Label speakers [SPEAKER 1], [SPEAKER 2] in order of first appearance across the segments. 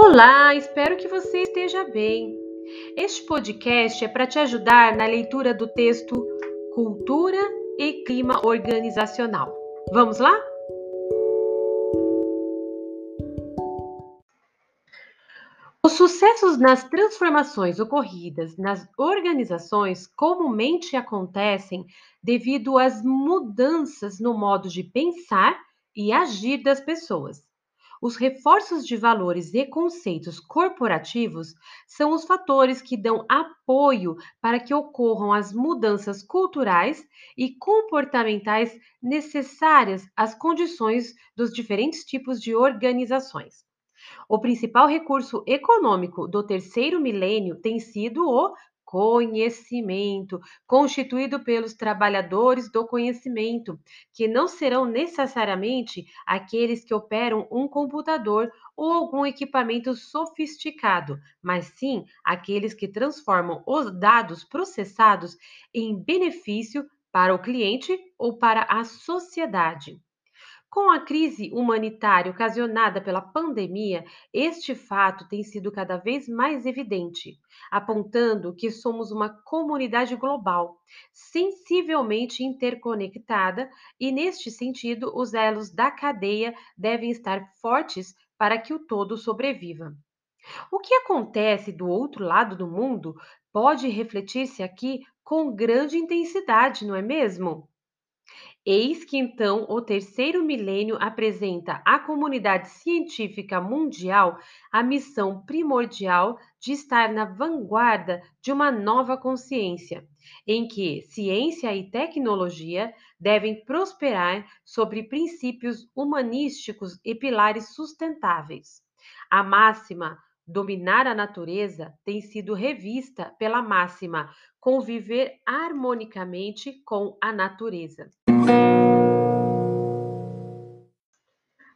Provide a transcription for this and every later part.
[SPEAKER 1] Olá, espero que você esteja bem. Este podcast é para te ajudar na leitura do texto Cultura e Clima Organizacional. Vamos lá? Os sucessos nas transformações ocorridas nas organizações comumente acontecem devido às mudanças no modo de pensar e agir das pessoas. Os reforços de valores e conceitos corporativos são os fatores que dão apoio para que ocorram as mudanças culturais e comportamentais necessárias às condições dos diferentes tipos de organizações. O principal recurso econômico do terceiro milênio tem sido o conhecimento, constituído pelos trabalhadores do conhecimento, que não serão necessariamente aqueles que operam um computador ou algum equipamento sofisticado, mas sim aqueles que transformam os dados processados em benefício para o cliente ou para a sociedade. Com a crise humanitária ocasionada pela pandemia, este fato tem sido cada vez mais evidente, apontando que somos uma comunidade global, sensivelmente interconectada, e, neste sentido, os elos da cadeia devem estar fortes para que o todo sobreviva. O que acontece do outro lado do mundo pode refletir-se aqui com grande intensidade, não é mesmo? Eis que então o terceiro milênio apresenta à comunidade científica mundial a missão primordial de estar na vanguarda de uma nova consciência, em que ciência e tecnologia devem prosperar sobre princípios humanísticos e pilares sustentáveis. A máxima dominar a natureza tem sido revista pela máxima conviver harmonicamente com a natureza.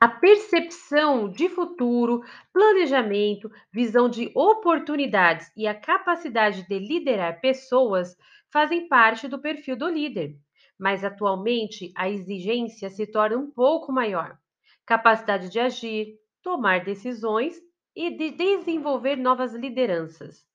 [SPEAKER 1] A percepção de futuro, planejamento, visão de oportunidades e a capacidade de liderar pessoas fazem parte do perfil do líder, mas atualmente a exigência se torna um pouco maior. Capacidade de agir, tomar decisões e de desenvolver novas lideranças.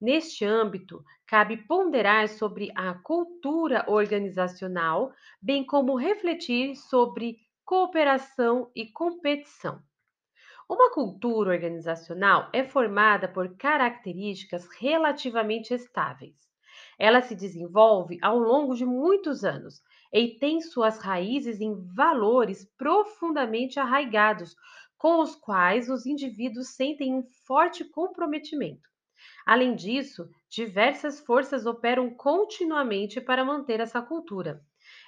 [SPEAKER 1] Neste âmbito, cabe ponderar sobre a cultura organizacional, bem como refletir sobre cooperação e competição. Uma cultura organizacional é formada por características relativamente estáveis. Ela se desenvolve ao longo de muitos anos e tem suas raízes em valores profundamente arraigados, com os quais os indivíduos sentem um forte comprometimento. Além disso, diversas forças operam continuamente para manter essa cultura.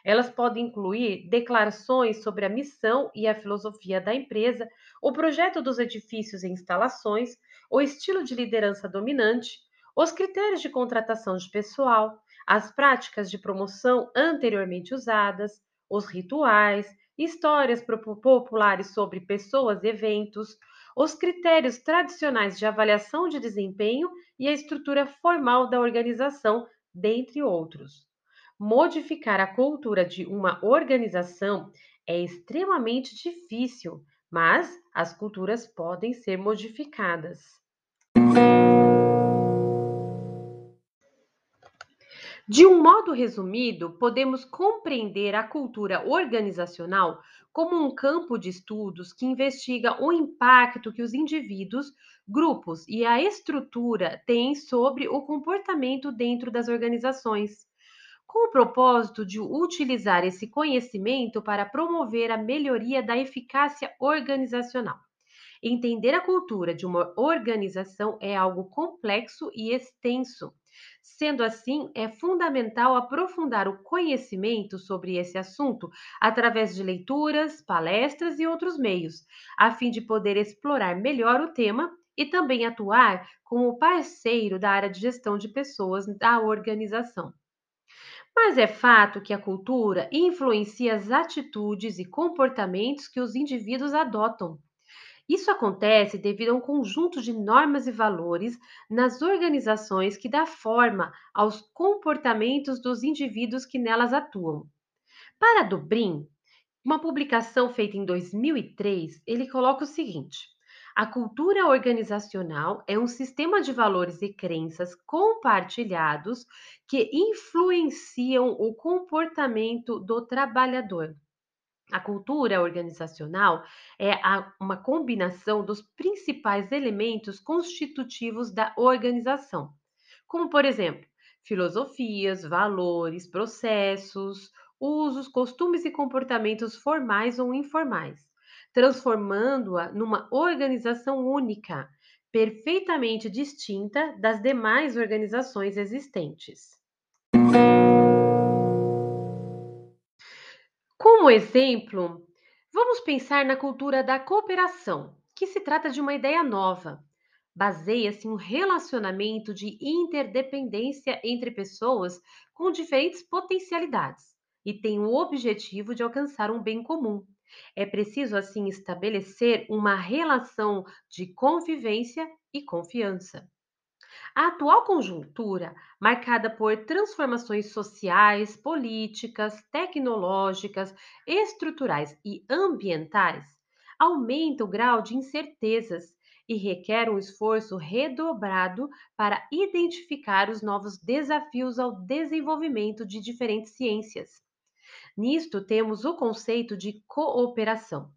[SPEAKER 1] Elas podem incluir declarações sobre a missão e a filosofia da empresa, o projeto dos edifícios e instalações, o estilo de liderança dominante, os critérios de contratação de pessoal, as práticas de promoção anteriormente usadas, os rituais, histórias populares sobre pessoas e eventos, os critérios tradicionais de avaliação de desempenho e a estrutura formal da organização, dentre outros. Modificar a cultura de uma organização é extremamente difícil, mas as culturas podem ser modificadas. De um modo resumido, podemos compreender a cultura organizacional como um campo de estudos que investiga o impacto que os indivíduos, grupos e a estrutura têm sobre o comportamento dentro das organizações, com o propósito de utilizar esse conhecimento para promover a melhoria da eficácia organizacional. Entender a cultura de uma organização é algo complexo e extenso Sendo assim, é fundamental aprofundar o conhecimento sobre esse assunto através de leituras, palestras e outros meios, a fim de poder explorar melhor o tema e também atuar como parceiro da área de gestão de pessoas da organização. Mas é fato que a cultura influencia as atitudes e comportamentos que os indivíduos adotam. Isso acontece devido a um conjunto de normas e valores nas organizações que dá forma aos comportamentos dos indivíduos que nelas atuam. Para Dobrin, uma publicação feita em 2003, ele coloca o seguinte: A cultura organizacional é um sistema de valores e crenças compartilhados que influenciam o comportamento do trabalhador. A cultura organizacional é a- uma combinação dos principais elementos constitutivos da organização, como, por exemplo, filosofias, valores, processos, usos, costumes e comportamentos formais ou informais, transformando-a numa organização única, perfeitamente distinta das demais organizações existentes. Como exemplo, vamos pensar na cultura da cooperação, que se trata de uma ideia nova. Baseia-se em um relacionamento de interdependência entre pessoas com diferentes potencialidades e tem o objetivo de alcançar um bem comum. É preciso, assim, estabelecer uma relação de convivência e confiança. A atual conjuntura, marcada por transformações sociais, políticas, tecnológicas, estruturais e ambientais, aumenta o grau de incertezas e requer um esforço redobrado para identificar os novos desafios ao desenvolvimento de diferentes ciências. Nisto, temos o conceito de cooperação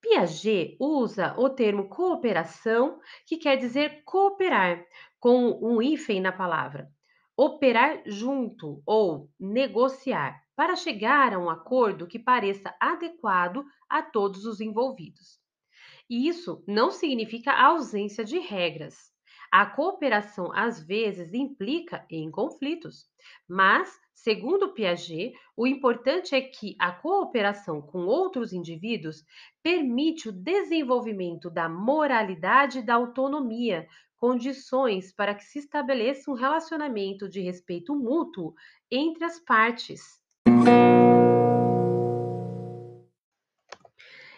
[SPEAKER 1] Piaget usa o termo cooperação, que quer dizer cooperar, com um hífen na palavra. Operar junto ou negociar, para chegar a um acordo que pareça adequado a todos os envolvidos. E isso não significa ausência de regras. A cooperação às vezes implica em conflitos, mas, segundo Piaget, o importante é que a cooperação com outros indivíduos permite o desenvolvimento da moralidade e da autonomia, condições para que se estabeleça um relacionamento de respeito mútuo entre as partes.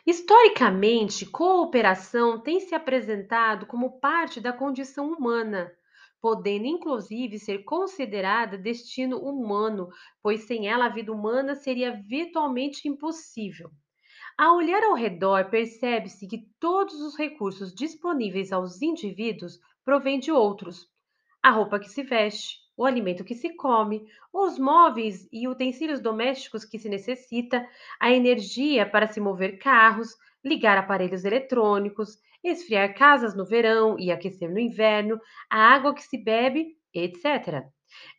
[SPEAKER 1] Historicamente, cooperação tem se apresentado como parte da condição humana, podendo inclusive ser considerada destino humano, pois sem ela a vida humana seria virtualmente impossível. Ao olhar ao redor, percebe-se que todos os recursos disponíveis aos indivíduos provêm de outros. A roupa que se veste, o alimento que se come, os móveis e utensílios domésticos que se necessita, a energia para se mover carros, ligar aparelhos eletrônicos, esfriar casas no verão e aquecer no inverno, a água que se bebe, etc.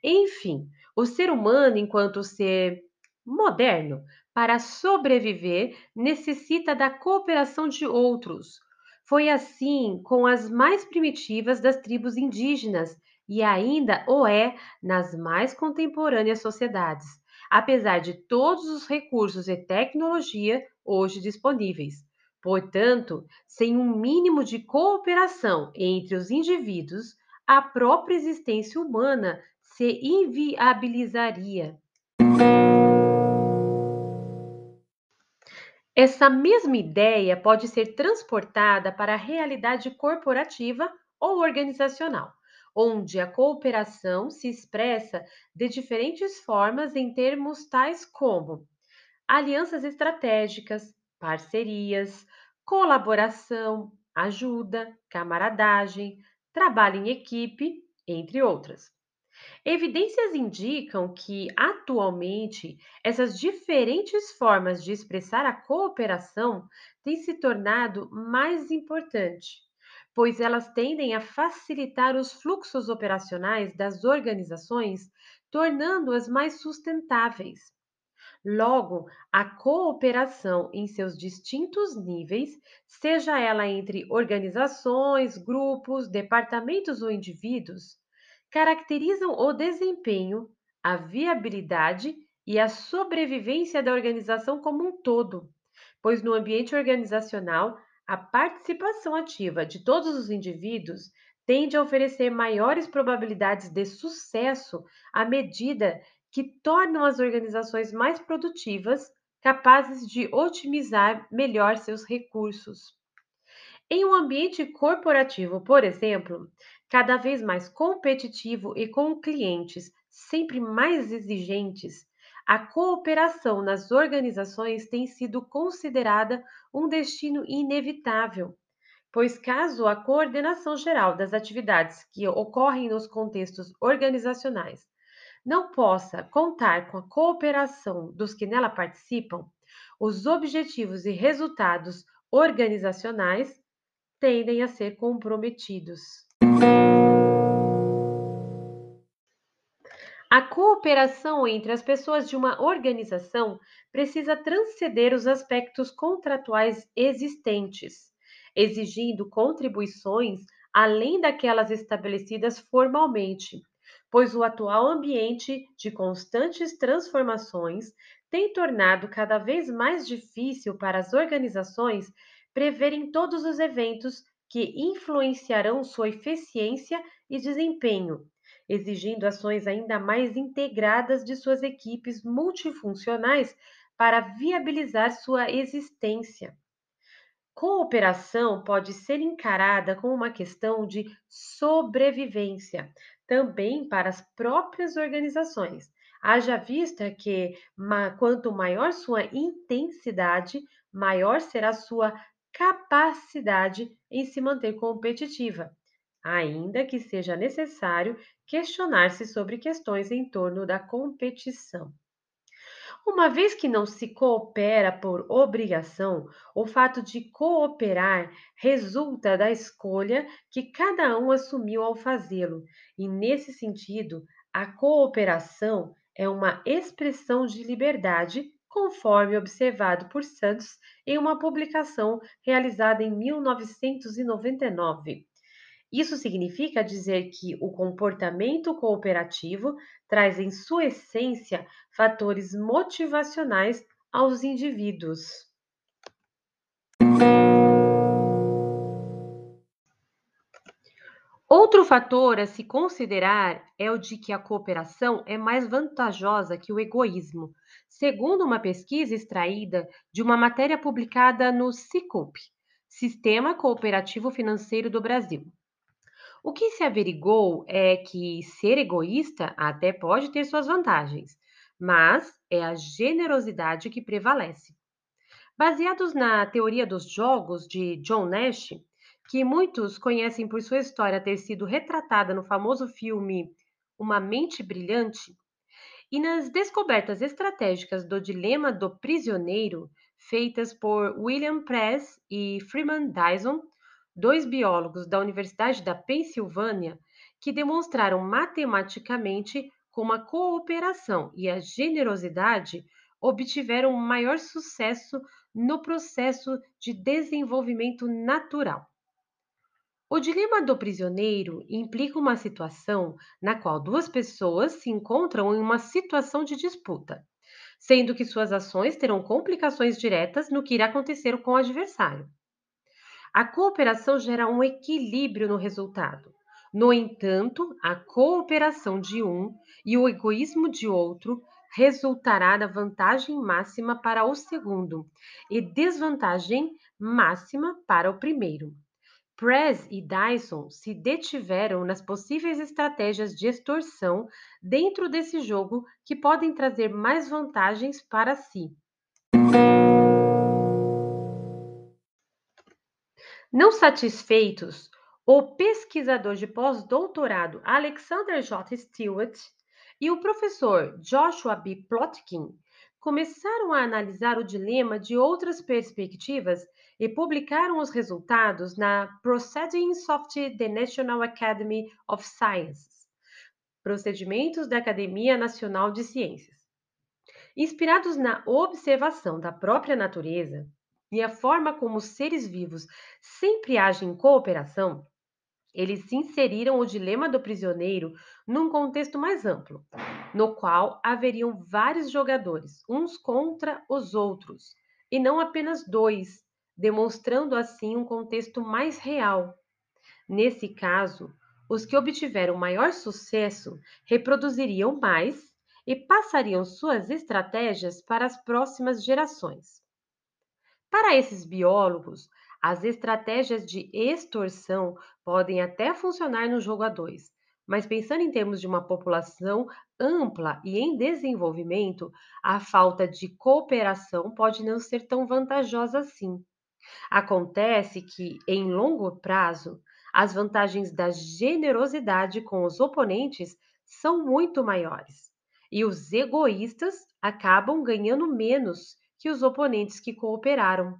[SPEAKER 1] Enfim, o ser humano, enquanto ser moderno, para sobreviver, necessita da cooperação de outros. Foi assim com as mais primitivas das tribos indígenas e ainda o é nas mais contemporâneas sociedades, apesar de todos os recursos e tecnologia hoje disponíveis. Portanto, sem um mínimo de cooperação entre os indivíduos, a própria existência humana se inviabilizaria. Essa mesma ideia pode ser transportada para a realidade corporativa ou organizacional, onde a cooperação se expressa de diferentes formas em termos tais como alianças estratégicas, parcerias, colaboração, ajuda, camaradagem, trabalho em equipe, entre outras. Evidências indicam que, atualmente, essas diferentes formas de expressar a cooperação têm se tornado mais importantes, pois elas tendem a facilitar os fluxos operacionais das organizações, tornando-as mais sustentáveis. Logo, a cooperação em seus distintos níveis, seja ela entre organizações, grupos, departamentos ou indivíduos, caracterizam o desempenho, a viabilidade e a sobrevivência da organização como um todo, pois no ambiente organizacional, a participação ativa de todos os indivíduos tende a oferecer maiores probabilidades de sucesso à medida que tornam as organizações mais produtivas, capazes de otimizar melhor seus recursos. Em um ambiente corporativo, por exemplo, cada vez mais competitivo e com clientes sempre mais exigentes, a cooperação nas organizações tem sido considerada um destino inevitável. pois caso a coordenação geral das atividades que ocorrem nos contextos organizacionais não possa contar com a cooperação dos que nela participam, os objetivos e resultados organizacionais tendem a ser comprometidos. A cooperação entre as pessoas de uma organização precisa transcender os aspectos contratuais existentes, exigindo contribuições além daquelas estabelecidas formalmente, pois o atual ambiente de constantes transformações tem tornado cada vez mais difícil para as organizações preverem todos os eventos que influenciarão sua eficiência e desempenho exigindo ações ainda mais integradas de suas equipes multifuncionais para viabilizar sua existência. Cooperação pode ser encarada como uma questão de sobrevivência, também para as próprias organizações. Haja vista que, quanto maior sua intensidade, maior será sua capacidade em se manter competitiva ainda que seja necessário questionar-se sobre questões em torno da competição. Uma vez que não se coopera por obrigação, o fato de cooperar resulta da escolha que cada um assumiu ao fazê-lo, e nesse sentido, a cooperação é uma expressão de liberdade, conforme observado por Santos em uma publicação realizada em 1999. Isso significa dizer que o comportamento cooperativo traz em sua essência fatores motivacionais aos indivíduos. Outro fator a se considerar é o de que a cooperação é mais vantajosa que o egoísmo, segundo uma pesquisa extraída de uma matéria publicada no SICOP, Sistema Cooperativo Financeiro do Brasil. O que se averigou é que ser egoísta até pode ter suas vantagens, mas é a generosidade que prevalece. Baseados na teoria dos jogos de John Nash, que muitos conhecem por sua história ter sido retratada no famoso filme Uma Mente Brilhante, e nas descobertas estratégicas do dilema do prisioneiro, feitas por William Press e Freeman Dyson, dois biólogos da Universidade da Pensilvânia que demonstraram matematicamente como a cooperação e a generosidade obtiveram maior sucesso no processo de desenvolvimento natural. O dilema do prisioneiro implica uma situação na qual duas pessoas se encontram em uma situação de disputa, sendo que suas ações terão complicações diretas no que irá acontecer com o adversário. A cooperação gera um equilíbrio no resultado. No entanto, a cooperação de um e o egoísmo de outro resultará na vantagem máxima para o segundo e desvantagem máxima para o primeiro. Prez e Dyson se detiveram nas possíveis estratégias de extorsão dentro desse jogo que podem trazer mais vantagens para si. Não satisfeitos, o pesquisador de pós-doutorado Alexander J. Stewart e o professor Joshua B. Plotkin começaram a analisar o dilema de outras perspectivas e publicaram os resultados na Proceedings of the National Academy of Sciences, Procedimentos da Academia Nacional de Ciências. Inspirados na observação da própria natureza, e a forma como os seres vivos sempre agem em cooperação, eles inseriram o dilema do prisioneiro num contexto mais amplo, no qual haveriam vários jogadores, uns contra os outros, e não apenas dois, demonstrando assim um contexto mais real. Nesse caso, os que obtiveram maior sucesso reproduziriam mais e passariam suas estratégias para as próximas gerações. Para esses biólogos, as estratégias de extorsão podem até funcionar no jogo a dois, mas pensando em termos de uma população ampla e em desenvolvimento, a falta de cooperação pode não ser tão vantajosa assim. Acontece que, em longo prazo, as vantagens da generosidade com os oponentes são muito maiores, e os egoístas acabam ganhando menos que os oponentes que cooperaram.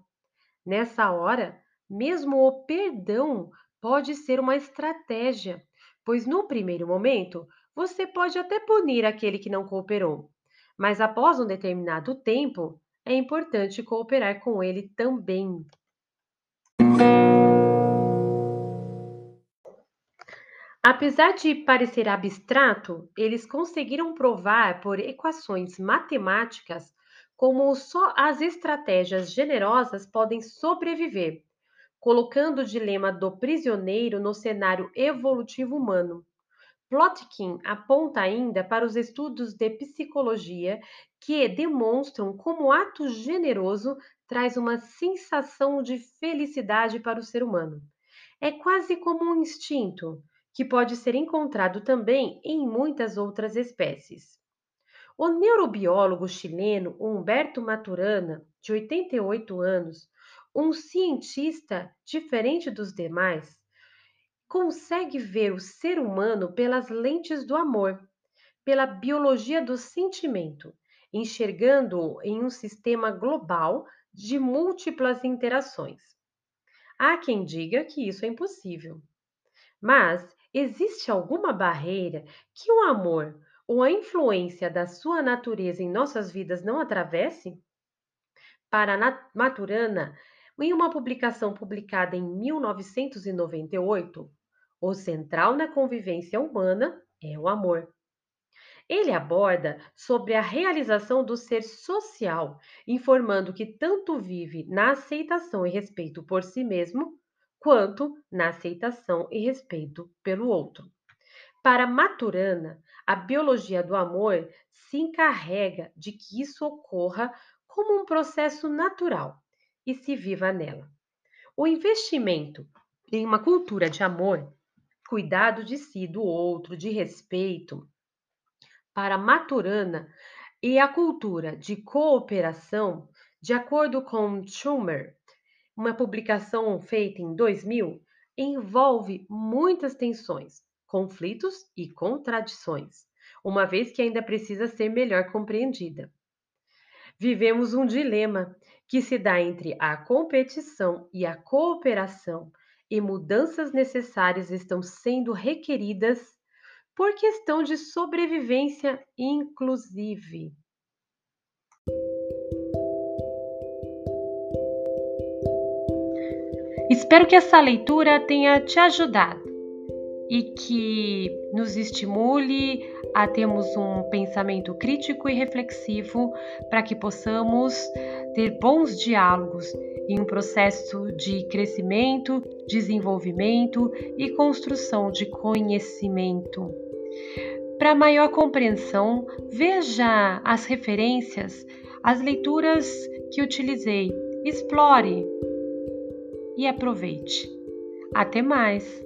[SPEAKER 1] Nessa hora, mesmo o perdão pode ser uma estratégia, pois no primeiro momento você pode até punir aquele que não cooperou, mas após um determinado tempo é importante cooperar com ele também. Apesar de parecer abstrato, eles conseguiram provar por equações matemáticas como só as estratégias generosas podem sobreviver, colocando o dilema do prisioneiro no cenário evolutivo humano. Plotkin aponta ainda para os estudos de psicologia que demonstram como o ato generoso traz uma sensação de felicidade para o ser humano. É quase como um instinto, que pode ser encontrado também em muitas outras espécies. O neurobiólogo chileno Humberto Maturana, de 88 anos, um cientista diferente dos demais, consegue ver o ser humano pelas lentes do amor, pela biologia do sentimento, enxergando-o em um sistema global de múltiplas interações. Há quem diga que isso é impossível. Mas existe alguma barreira que o amor ou a influência da sua natureza em nossas vidas não atravesse? Para Maturana, em uma publicação publicada em 1998, o central na convivência humana é o amor. Ele aborda sobre a realização do ser social, informando que tanto vive na aceitação e respeito por si mesmo, quanto na aceitação e respeito pelo outro. Para Maturana, a biologia do amor se encarrega de que isso ocorra como um processo natural e se viva nela. O investimento em uma cultura de amor, cuidado de si, do outro, de respeito, para Maturana e a cultura de cooperação, de acordo com Schumer, uma publicação feita em 2000, envolve muitas tensões, conflitos e contradições, uma vez que ainda precisa ser melhor compreendida. Vivemos um dilema que se dá entre a competição e a cooperação, e mudanças necessárias estão sendo requeridas por questão de sobrevivência, inclusive. Espero que essa leitura tenha te ajudado e que nos estimule a termos um pensamento crítico e reflexivo para que possamos ter bons diálogos em um processo de crescimento, desenvolvimento e construção de conhecimento. Para maior compreensão, veja as referências, as leituras que utilizei, explore e aproveite. Até mais!